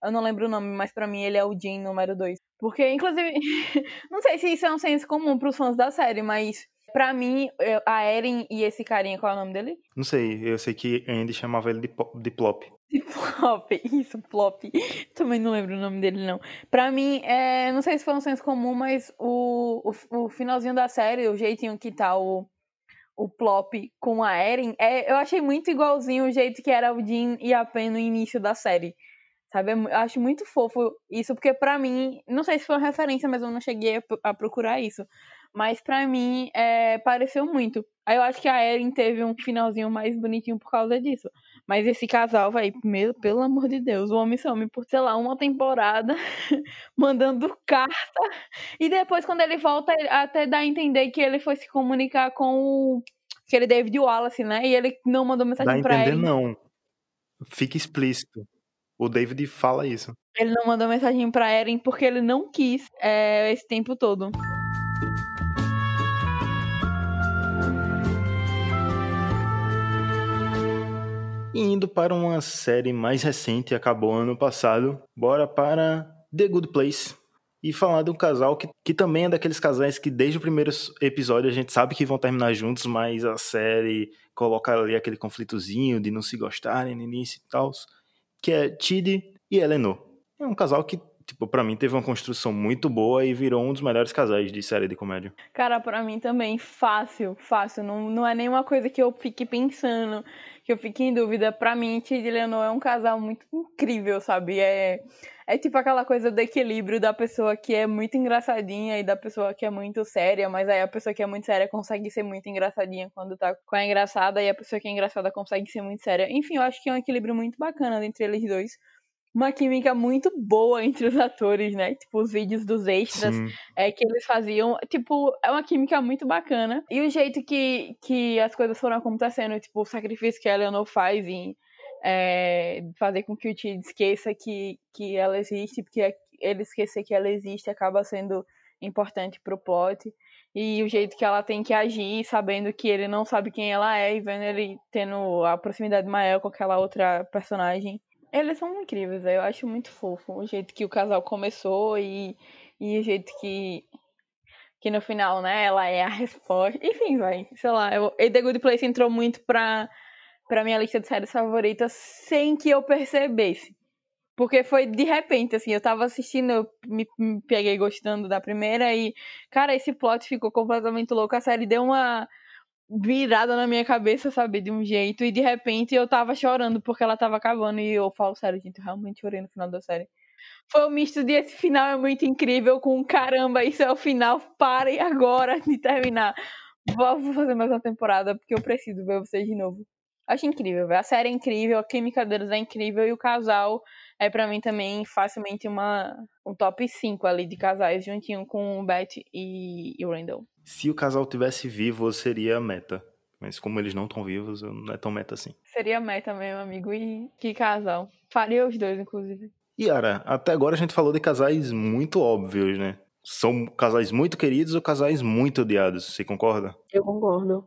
eu não lembro o nome, mas para mim ele é o Jean número 2. Porque, inclusive, (laughs) não sei se isso é um senso comum pros fãs da série, mas Pra mim, a Eren e esse carinha, qual é o nome dele? Não sei, eu sei que Andy chamava ele de, de Plop. De Plop, (laughs) isso, Plop. Também não lembro o nome dele, não. Pra mim, é, não sei se foi um senso comum, mas o, o, o finalzinho da série, o jeitinho que tá o, o Plop com a Eren, é, eu achei muito igualzinho o jeito que era o Jean e a Pen no início da série. Sabe? Eu acho muito fofo isso, porque para mim, não sei se foi uma referência, mas eu não cheguei a procurar isso. Mas para mim, é, pareceu muito. Aí eu acho que a Erin teve um finalzinho mais bonitinho por causa disso. Mas esse casal, vai, meu, pelo amor de Deus, o homem some por, sei lá, uma temporada, (laughs) mandando carta. E depois, quando ele volta, até dá a entender que ele foi se comunicar com o. aquele David Wallace, né? E ele não mandou mensagem dá pra entender, não. Fica explícito. O David fala isso. Ele não mandou mensagem pra Eren porque ele não quis é, esse tempo todo. E indo para uma série mais recente, acabou ano passado, bora para The Good Place. E falar de um casal que, que também é daqueles casais que desde o primeiro episódio a gente sabe que vão terminar juntos, mas a série coloca ali aquele conflitozinho de não se gostarem no início e tal que é Tid e Eleanor. É um casal que, tipo, para mim teve uma construção muito boa e virou um dos melhores casais de série de comédia. Cara, para mim também, fácil, fácil. Não, não é nenhuma coisa que eu fique pensando, que eu fique em dúvida. Para mim, Tid e Eleanor é um casal muito incrível, sabe? É é tipo aquela coisa do equilíbrio da pessoa que é muito engraçadinha e da pessoa que é muito séria, mas aí a pessoa que é muito séria consegue ser muito engraçadinha quando tá com a engraçada e a pessoa que é engraçada consegue ser muito séria. Enfim, eu acho que é um equilíbrio muito bacana entre eles dois. Uma química muito boa entre os atores, né? Tipo, os vídeos dos extras é, que eles faziam. Tipo, é uma química muito bacana. E o jeito que, que as coisas foram acontecendo, tipo, o sacrifício que a Eleanor faz em é, fazer com que o Tid esqueça que, que ela existe, porque ele esquecer que ela existe acaba sendo importante pro plot. E o jeito que ela tem que agir, sabendo que ele não sabe quem ela é e vendo ele tendo a proximidade maior com aquela outra personagem. Eles são incríveis, eu acho muito fofo o jeito que o casal começou e, e o jeito que, que no final, né, ela é a resposta. Enfim, vai, sei lá, eu, The Good Place entrou muito pra, pra minha lista de séries favoritas sem que eu percebesse. Porque foi de repente, assim, eu tava assistindo, eu me, me, peguei gostando da primeira e, cara, esse plot ficou completamente louco. A série deu uma virada na minha cabeça, sabe, de um jeito, e de repente eu tava chorando porque ela tava acabando. E eu falo sério, gente, eu realmente chorei no final da série. Foi um misto de esse final é muito incrível, com caramba, isso é o final, parem agora de terminar. Vou fazer mais uma temporada, porque eu preciso ver vocês de novo. Acho incrível, velho. A série é incrível, a química deles é incrível e o casal é para mim também facilmente uma, um top 5 ali de casais, juntinho com o Beth e, e o Randall. Se o casal tivesse vivo, seria meta. Mas como eles não estão vivos, não é tão meta assim. Seria meta mesmo, amigo. E que casal. Faria os dois, inclusive. Yara, até agora a gente falou de casais muito óbvios, né? São casais muito queridos ou casais muito odiados, você concorda? Eu concordo.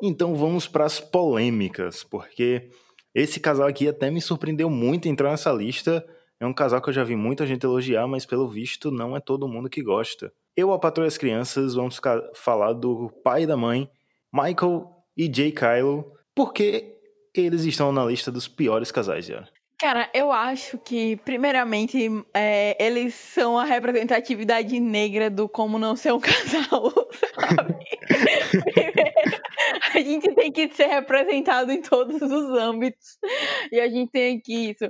Então vamos para as polêmicas, porque esse casal aqui até me surpreendeu muito entrar nessa lista. É um casal que eu já vi muita gente elogiar, mas pelo visto não é todo mundo que gosta. Eu, a Patrulha as Crianças, vamos falar do pai e da mãe, Michael e Jay Kylo, porque eles estão na lista dos piores casais, já. Cara, eu acho que, primeiramente, é, eles são a representatividade negra do como não ser um (laughs) casal, sabe? (laughs) a gente tem que ser representado em todos os âmbitos. E a gente tem que isso.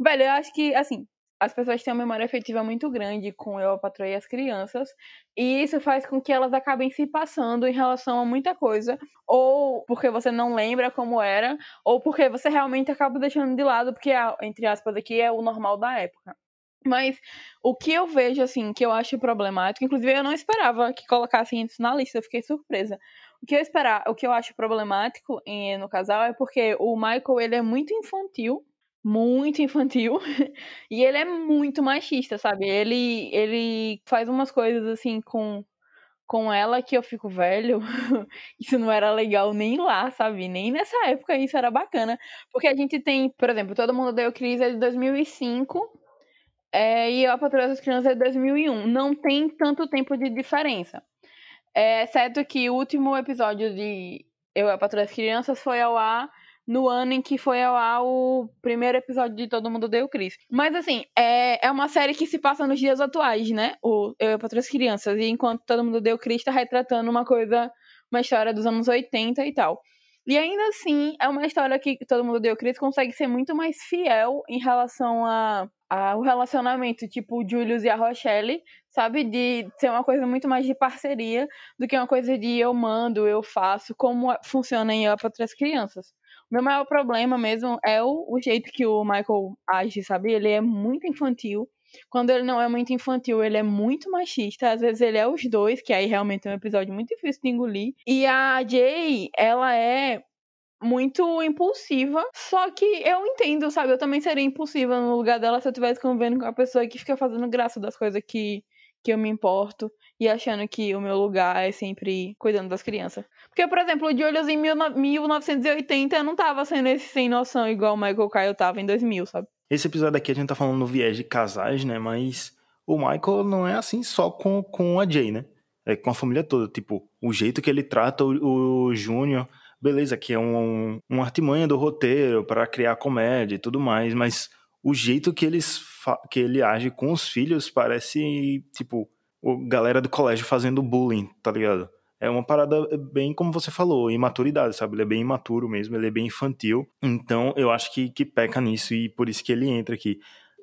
Velho, eu acho que, assim, as pessoas têm uma memória afetiva muito grande com Eu, a e as Crianças, e isso faz com que elas acabem se passando em relação a muita coisa, ou porque você não lembra como era, ou porque você realmente acaba deixando de lado, porque, entre aspas, aqui é o normal da época. Mas o que eu vejo, assim, que eu acho problemático, inclusive eu não esperava que colocassem isso na lista, eu fiquei surpresa. O que eu esperar, o que eu acho problemático em, no casal é porque o Michael, ele é muito infantil, muito infantil (laughs) e ele é muito machista, sabe? Ele ele faz umas coisas assim com com ela que eu fico velho. (laughs) isso não era legal nem lá, sabe? Nem nessa época isso era bacana, porque a gente tem, por exemplo, todo mundo deu crise é de 2005. É, e a Patrulha das Crianças é de 2001. Não tem tanto tempo de diferença. É, exceto que o último episódio de Eu a Patrulha das Crianças foi ao ar no ano em que foi ao ar o primeiro episódio de Todo Mundo Deu Cris. Mas assim, é, é uma série que se passa nos dias atuais, né? O Eu para as Crianças. E enquanto Todo Mundo Deu Cris tá retratando uma coisa, uma história dos anos 80 e tal. E ainda assim, é uma história que Todo Mundo Deu Cris consegue ser muito mais fiel em relação a, a o relacionamento, tipo o Julius e a Rochelle, sabe? De ser uma coisa muito mais de parceria do que uma coisa de eu mando, eu faço, como funciona em Eu para as Crianças. Meu maior problema mesmo é o, o jeito que o Michael age, sabe? Ele é muito infantil. Quando ele não é muito infantil, ele é muito machista. Às vezes ele é os dois, que aí realmente é um episódio muito difícil de engolir. E a Jay, ela é muito impulsiva. Só que eu entendo, sabe? Eu também seria impulsiva no lugar dela se eu estivesse convivendo com a pessoa que fica fazendo graça das coisas que, que eu me importo e achando que o meu lugar é sempre cuidando das crianças. Porque, por exemplo, o Julius em 1980 não tava sendo esse sem noção igual o Michael Kyle tava em 2000, sabe? Esse episódio aqui a gente tá falando no viés de casais, né? Mas o Michael não é assim só com, com a Jay, né? É com a família toda. Tipo, o jeito que ele trata o, o Júnior, beleza, que é um, um artimanha do roteiro para criar comédia e tudo mais, mas o jeito que, eles que ele age com os filhos parece, tipo, o galera do colégio fazendo bullying, tá ligado? É uma parada bem, como você falou, imaturidade, sabe? Ele é bem imaturo mesmo, ele é bem infantil. Então, eu acho que, que peca nisso e por isso que ele entra aqui.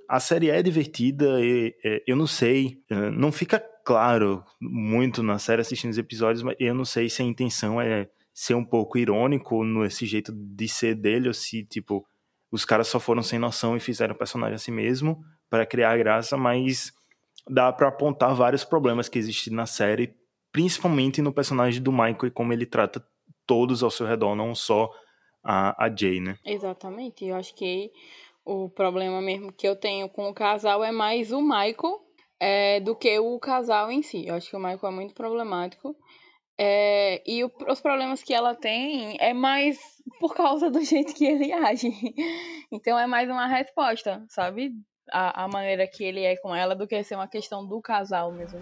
A série é divertida, e, e, eu não sei, é, não fica claro muito na série assistindo os episódios, mas eu não sei se a intenção é ser um pouco irônico nesse jeito de ser dele, ou se, tipo, os caras só foram sem noção e fizeram o personagem assim mesmo, para criar graça, mas dá para apontar vários problemas que existem na série, principalmente no personagem do Michael e como ele trata todos ao seu redor, não só a, a Jay, né? Exatamente. Eu acho que o problema mesmo que eu tenho com o casal é mais o Michael é, do que o casal em si. Eu acho que o Michael é muito problemático. É, e o, os problemas que ela tem é mais por causa do (laughs) jeito que ele age. Então é mais uma resposta, sabe? A, a maneira que ele é com ela do que ser uma questão do casal mesmo.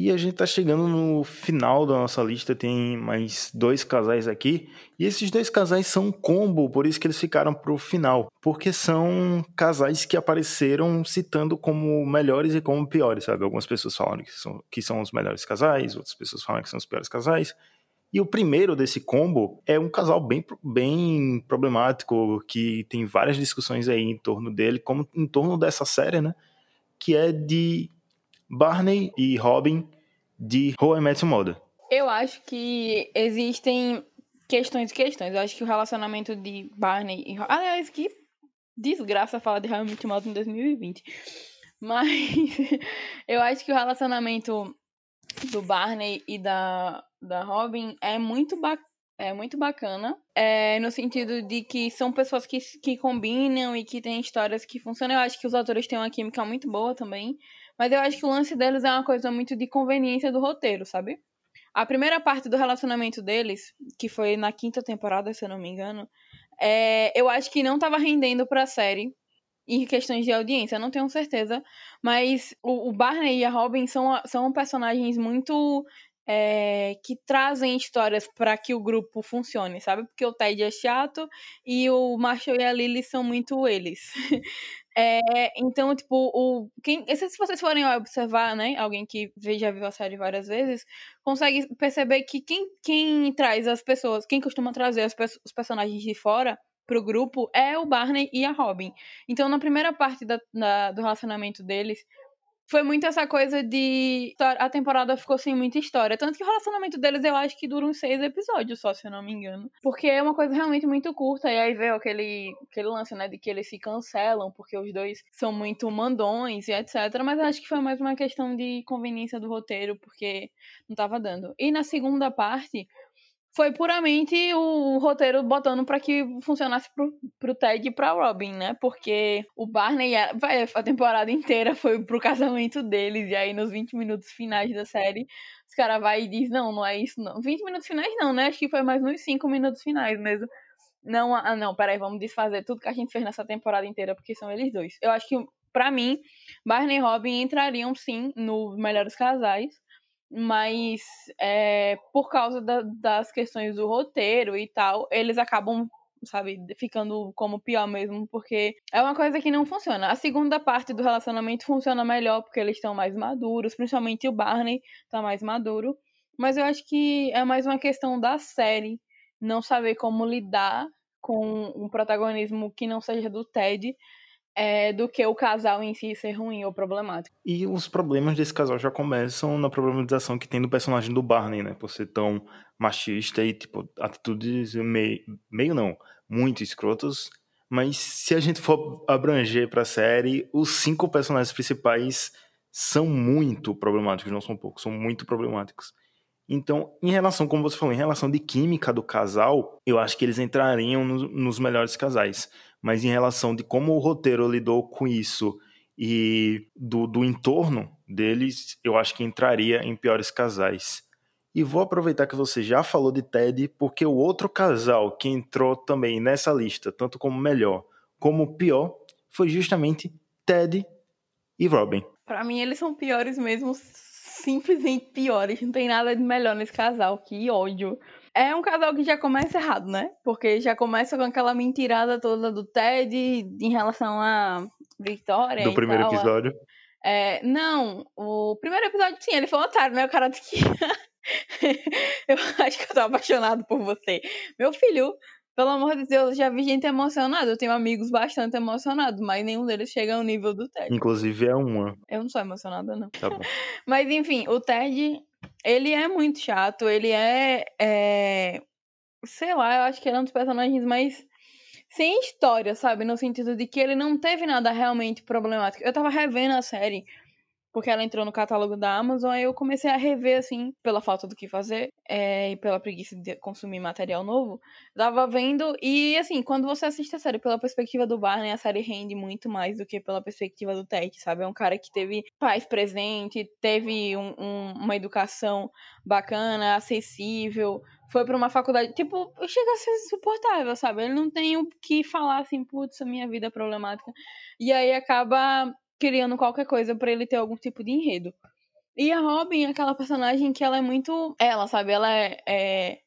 E a gente tá chegando no final da nossa lista, tem mais dois casais aqui. E esses dois casais são um combo, por isso que eles ficaram pro final. Porque são casais que apareceram citando como melhores e como piores, sabe? Algumas pessoas falam que são, que são os melhores casais, outras pessoas falam que são os piores casais. E o primeiro desse combo é um casal bem, bem problemático, que tem várias discussões aí em torno dele, como em torno dessa série, né? Que é de Barney e Robin de How I Met Your Mother. Eu acho que existem questões e questões. Eu acho que o relacionamento de Barney e Aliás, que desgraça falar de How I Met Your Mother em 2020. Mas (laughs) eu acho que o relacionamento do Barney e da, da Robin é muito bacana. É muito bacana, é, no sentido de que são pessoas que, que combinam e que têm histórias que funcionam. Eu acho que os atores têm uma química muito boa também. Mas eu acho que o lance deles é uma coisa muito de conveniência do roteiro, sabe? A primeira parte do relacionamento deles, que foi na quinta temporada, se eu não me engano, é, eu acho que não estava rendendo pra série em questões de audiência, não tenho certeza. Mas o, o Barney e a Robin são, são personagens muito é, que trazem histórias para que o grupo funcione, sabe? Porque o Ted é chato e o Marshall e a Lily são muito eles. (laughs) É, então, tipo, o, quem, se vocês forem observar, né, alguém que já viu a série várias vezes, consegue perceber que quem, quem traz as pessoas, quem costuma trazer os, os personagens de fora pro grupo é o Barney e a Robin. Então, na primeira parte da, da, do relacionamento deles, foi muito essa coisa de. A temporada ficou sem muita história. Tanto que o relacionamento deles eu acho que dura uns seis episódios só, se eu não me engano. Porque é uma coisa realmente muito curta. E aí veio aquele, aquele lance, né, de que eles se cancelam, porque os dois são muito mandões e etc. Mas eu acho que foi mais uma questão de conveniência do roteiro, porque não tava dando. E na segunda parte, foi puramente o roteiro botando para que funcionasse pro, pro Ted e pra Robin, né? Porque o Barney, a, a temporada inteira foi pro casamento deles, e aí nos 20 minutos finais da série, os caras vai e diz, não, não é isso não. 20 minutos finais não, né? Acho que foi mais nos 5 minutos finais mesmo. Não, ah, não, peraí, vamos desfazer tudo que a gente fez nessa temporada inteira, porque são eles dois. Eu acho que, para mim, Barney e Robin entrariam sim no Melhores Casais, mas é, por causa da, das questões do roteiro e tal, eles acabam, sabe, ficando como pior mesmo, porque é uma coisa que não funciona. A segunda parte do relacionamento funciona melhor porque eles estão mais maduros, principalmente o Barney tá mais maduro, mas eu acho que é mais uma questão da série não saber como lidar com um protagonismo que não seja do Ted é, do que o casal em si ser ruim ou problemático. E os problemas desse casal já começam na problematização que tem do personagem do Barney, né? Por ser tão machista e, tipo, atitudes meio, meio não, muito escrotas. Mas se a gente for abranger pra série, os cinco personagens principais são muito problemáticos, não são poucos, são muito problemáticos. Então, em relação, como você falou, em relação de química do casal, eu acho que eles entrariam no, nos melhores casais mas em relação de como o roteiro lidou com isso e do, do entorno deles, eu acho que entraria em piores casais. E vou aproveitar que você já falou de Ted, porque o outro casal que entrou também nessa lista, tanto como melhor como pior, foi justamente Ted e Robin. Para mim, eles são piores mesmo, simplesmente piores. Não tem nada de melhor nesse casal. Que ódio. É um casal que já começa errado, né? Porque já começa com aquela mentirada toda do Ted em relação a Victoria. Do primeiro tal. episódio. É, não, o primeiro episódio, sim, ele foi um otário, né? O cara que. (laughs) eu acho que eu tô apaixonado por você. Meu filho, pelo amor de Deus, já vi gente emocionada. Eu tenho amigos bastante emocionados, mas nenhum deles chega ao nível do Ted. Inclusive é uma. Eu não sou emocionada, não. Tá bom. (laughs) mas enfim, o Ted ele é muito chato, ele é, é. Sei lá, eu acho que ele é um dos personagens mais sem história, sabe? No sentido de que ele não teve nada realmente problemático. Eu tava revendo a série porque ela entrou no catálogo da Amazon, aí eu comecei a rever, assim, pela falta do que fazer é, e pela preguiça de consumir material novo. Tava vendo, e assim, quando você assiste a série pela perspectiva do Barney, a série rende muito mais do que pela perspectiva do Ted, sabe? É um cara que teve pais presente, teve um, um, uma educação bacana, acessível, foi para uma faculdade, tipo, chega a ser insuportável, sabe? Ele não tem o que falar assim, putz, a minha vida é problemática. E aí acaba criando qualquer coisa para ele ter algum tipo de enredo. E a Robin é aquela personagem que ela é muito. Ela, sabe? Ela é. é...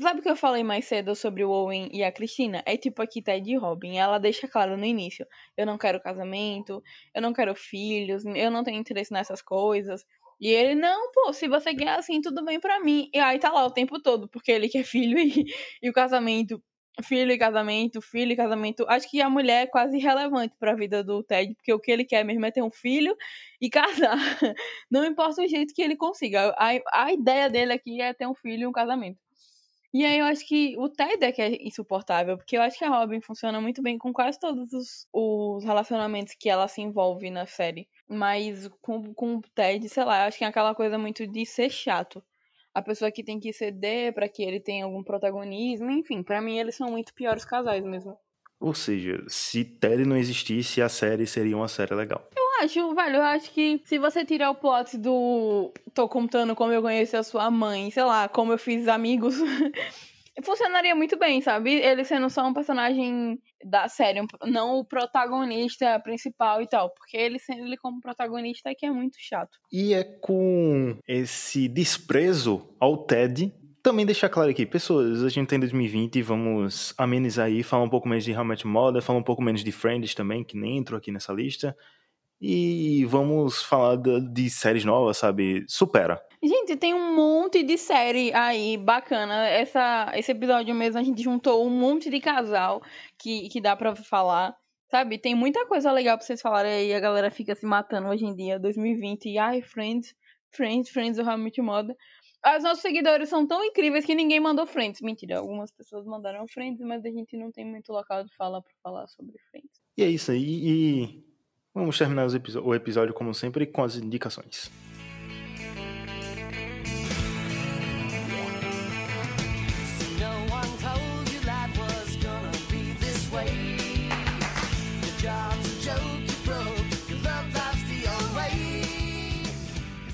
Sabe o que eu falei mais cedo sobre o Owen e a Cristina? É tipo aqui Ted e Robin. Ela deixa claro no início: eu não quero casamento, eu não quero filhos, eu não tenho interesse nessas coisas. E ele, não, pô, se você quer assim, tudo bem para mim. E aí tá lá o tempo todo, porque ele quer (laughs) filho e, e o casamento filho e casamento, filho e casamento. Acho que a mulher é quase irrelevante para a vida do Ted, porque o que ele quer mesmo é ter um filho e casar. (laughs) Não importa o jeito que ele consiga. A, a ideia dele aqui é ter um filho e um casamento. E aí eu acho que o Ted é que é insuportável, porque eu acho que a Robin funciona muito bem com quase todos os, os relacionamentos que ela se envolve na série. Mas com, com o Ted, sei lá, eu acho que é aquela coisa muito de ser chato a pessoa que tem que ceder para que ele tenha algum protagonismo, enfim, para mim eles são muito piores casais mesmo. Ou seja, se Ted não existisse, a série seria uma série legal. Eu acho, velho, eu acho que se você tirar o plot do tô contando como eu conheci a sua mãe, sei lá, como eu fiz amigos, (laughs) funcionaria muito bem, sabe? Ele sendo só um personagem da série, não o protagonista principal e tal, porque ele sendo ele como protagonista é que é muito chato. E é com esse desprezo ao Ted também deixar claro aqui, pessoas, a gente tem tá 2020 e vamos amenizar aí, falar um pouco menos de How Much Mother, falar um pouco menos de Friends também, que nem entrou aqui nessa lista. E vamos falar de séries novas, sabe? Supera. Gente, tem um monte de série aí bacana. Essa, esse episódio mesmo a gente juntou um monte de casal que, que dá pra falar. Sabe? Tem muita coisa legal pra vocês falarem aí. A galera fica se matando hoje em dia, 2020. E ai, Friends, Friends, Friends How Much Moda. Os nossos seguidores são tão incríveis que ninguém mandou Friends. Mentira, algumas pessoas mandaram Friends, mas a gente não tem muito local de fala pra falar sobre Friends. E é isso aí. E vamos terminar o episódio, como sempre, com as indicações.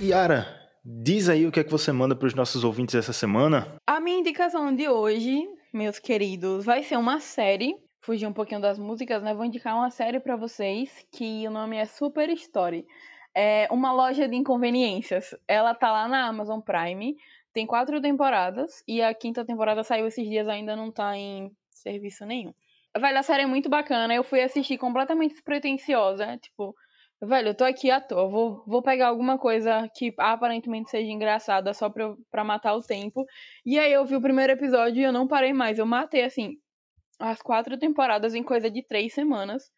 Yara, diz aí o que é que você manda para os nossos ouvintes essa semana. A minha indicação de hoje, meus queridos, vai ser uma série. Fugir um pouquinho das músicas, né? Vou indicar uma série para vocês que o nome é Super Story. É uma loja de inconveniências. Ela tá lá na Amazon Prime. Tem quatro temporadas e a quinta temporada saiu esses dias, ainda não tá em serviço nenhum. Velho, a série é muito bacana. Eu fui assistir completamente despretensiosa. Tipo, velho, eu tô aqui à toa. Vou, vou pegar alguma coisa que aparentemente seja engraçada só pra, pra matar o tempo. E aí eu vi o primeiro episódio e eu não parei mais. Eu matei, assim, as quatro temporadas em coisa de três semanas.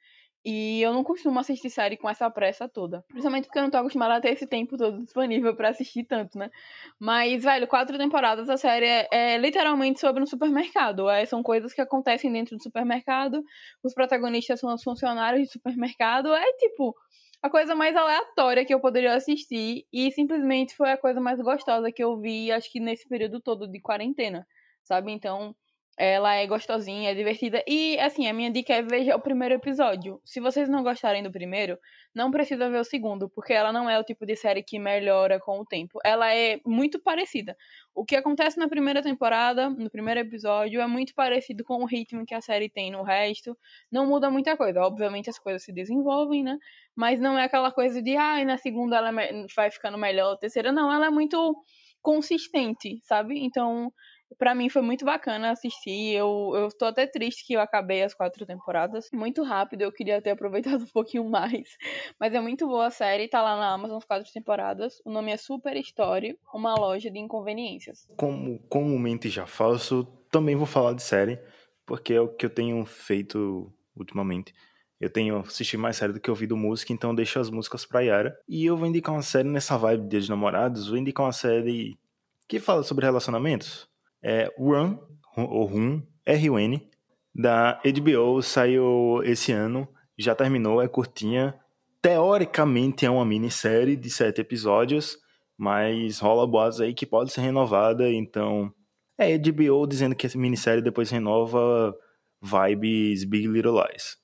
E eu não costumo assistir série com essa pressa toda. Principalmente porque eu não tô acostumada a ter esse tempo todo disponível para assistir tanto, né? Mas, velho, quatro temporadas a série é, é literalmente sobre um supermercado. É, são coisas que acontecem dentro do supermercado. Os protagonistas são os funcionários de supermercado. É tipo a coisa mais aleatória que eu poderia assistir. E simplesmente foi a coisa mais gostosa que eu vi, acho que nesse período todo de quarentena. Sabe? Então ela é gostosinha, é divertida. E, assim, a minha dica é veja o primeiro episódio. Se vocês não gostarem do primeiro, não precisa ver o segundo, porque ela não é o tipo de série que melhora com o tempo. Ela é muito parecida. O que acontece na primeira temporada, no primeiro episódio, é muito parecido com o ritmo que a série tem no resto. Não muda muita coisa. Obviamente as coisas se desenvolvem, né? Mas não é aquela coisa de, ah, na segunda ela vai ficando melhor, terceira. Não, ela é muito consistente, sabe? Então para mim foi muito bacana assistir. Eu, eu tô até triste que eu acabei as quatro temporadas. Muito rápido, eu queria ter (laughs) aproveitado um pouquinho mais. Mas é muito boa a série, tá lá na Amazon as quatro temporadas. O nome é Super Story, uma loja de inconveniências. Como comumente já faço, também vou falar de série, porque é o que eu tenho feito ultimamente. Eu tenho assistido mais série do que ouvido música, então deixo as músicas pra Yara. E eu vou indicar uma série nessa vibe de Dia de Namorados, vou indicar uma série que fala sobre relacionamentos é Run, ou Run, R-U-N. da HBO, saiu esse ano, já terminou, é curtinha. Teoricamente é uma minissérie de sete episódios, mas rola boatos aí que pode ser renovada, então é HBO dizendo que essa minissérie depois renova vibes Big Little Lies.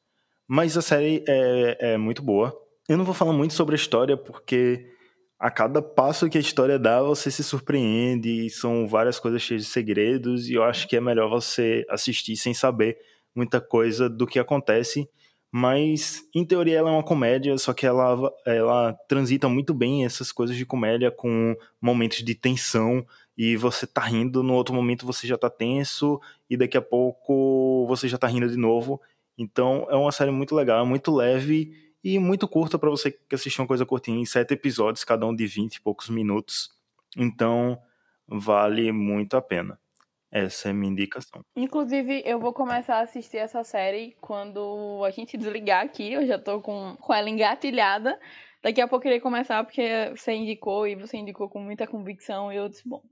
Mas a série é, é muito boa. Eu não vou falar muito sobre a história, porque a cada passo que a história dá, você se surpreende, são várias coisas cheias de segredos, e eu acho que é melhor você assistir sem saber muita coisa do que acontece. Mas, em teoria, ela é uma comédia, só que ela, ela transita muito bem essas coisas de comédia com momentos de tensão, e você tá rindo, no outro momento você já tá tenso, e daqui a pouco você já tá rindo de novo. Então, é uma série muito legal, muito leve e muito curta para você que assistir uma coisa curtinha, em sete episódios, cada um de vinte e poucos minutos. Então, vale muito a pena. Essa é a minha indicação. Inclusive, eu vou começar a assistir essa série quando a gente desligar aqui. Eu já tô com, com ela engatilhada. Daqui a pouco eu irei começar porque você indicou e você indicou com muita convicção. E eu disse, bom,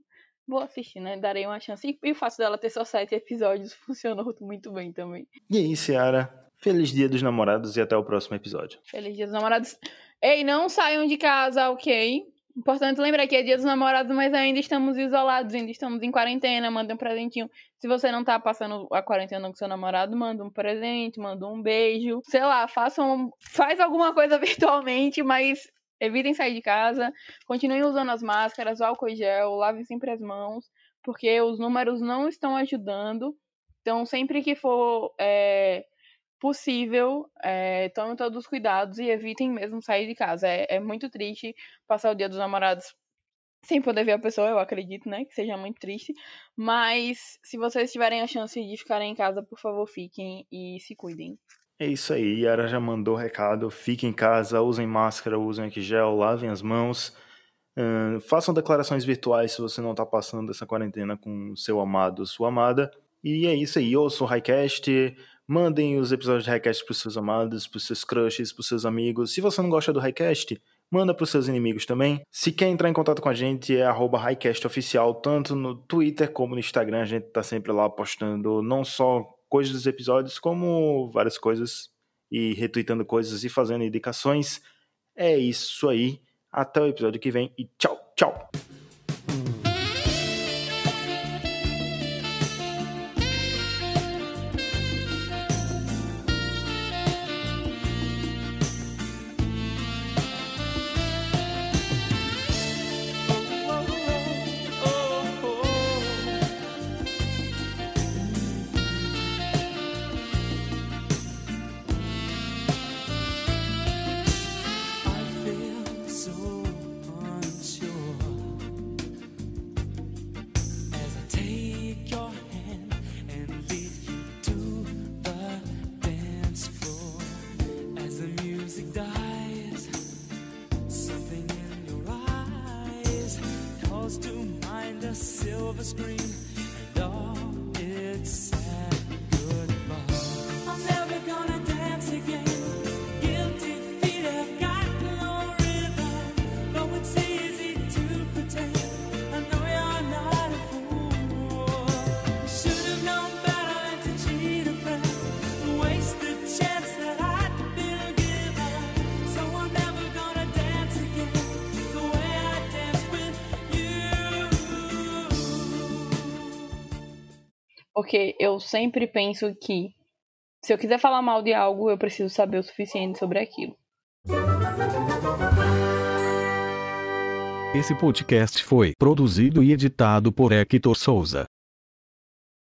vou assistir, né? Darei uma chance. E o fato dela ter só sete episódios (laughs) funcionou muito bem também. E aí, Ciara? Feliz Dia dos Namorados e até o próximo episódio. Feliz Dia dos Namorados. Ei, não saiam de casa, ok? Importante lembrar que é Dia dos Namorados, mas ainda estamos isolados, ainda estamos em quarentena. Manda um presentinho. Se você não tá passando a quarentena com seu namorado, manda um presente, manda um beijo. Sei lá, façam. Faz alguma coisa (laughs) virtualmente, mas evitem sair de casa. Continuem usando as máscaras, o álcool gel, lavem sempre as mãos, porque os números não estão ajudando. Então, sempre que for. É possível, é, tomem todos os cuidados e evitem mesmo sair de casa. É, é muito triste passar o dia dos namorados sem poder ver a pessoa, eu acredito, né? Que seja muito triste. Mas se vocês tiverem a chance de ficarem em casa, por favor, fiquem e se cuidem. É isso aí, Yara já mandou o recado. Fiquem em casa, usem máscara, usem gel, lavem as mãos. Uh, façam declarações virtuais se você não está passando essa quarentena com seu amado ou sua amada. E é isso aí, eu sou o Highcast. Mandem os episódios de Highcast pros seus amados, pros seus crushes, pros seus amigos. Se você não gosta do Highcast, manda pros seus inimigos também. Se quer entrar em contato com a gente, é arroba HighcastOficial, tanto no Twitter como no Instagram. A gente tá sempre lá postando não só coisas dos episódios, como várias coisas e retweetando coisas e fazendo indicações. É isso aí. Até o episódio que vem e tchau, tchau! Eu sempre penso que se eu quiser falar mal de algo, eu preciso saber o suficiente sobre aquilo. Esse podcast foi produzido e editado por Hector Souza.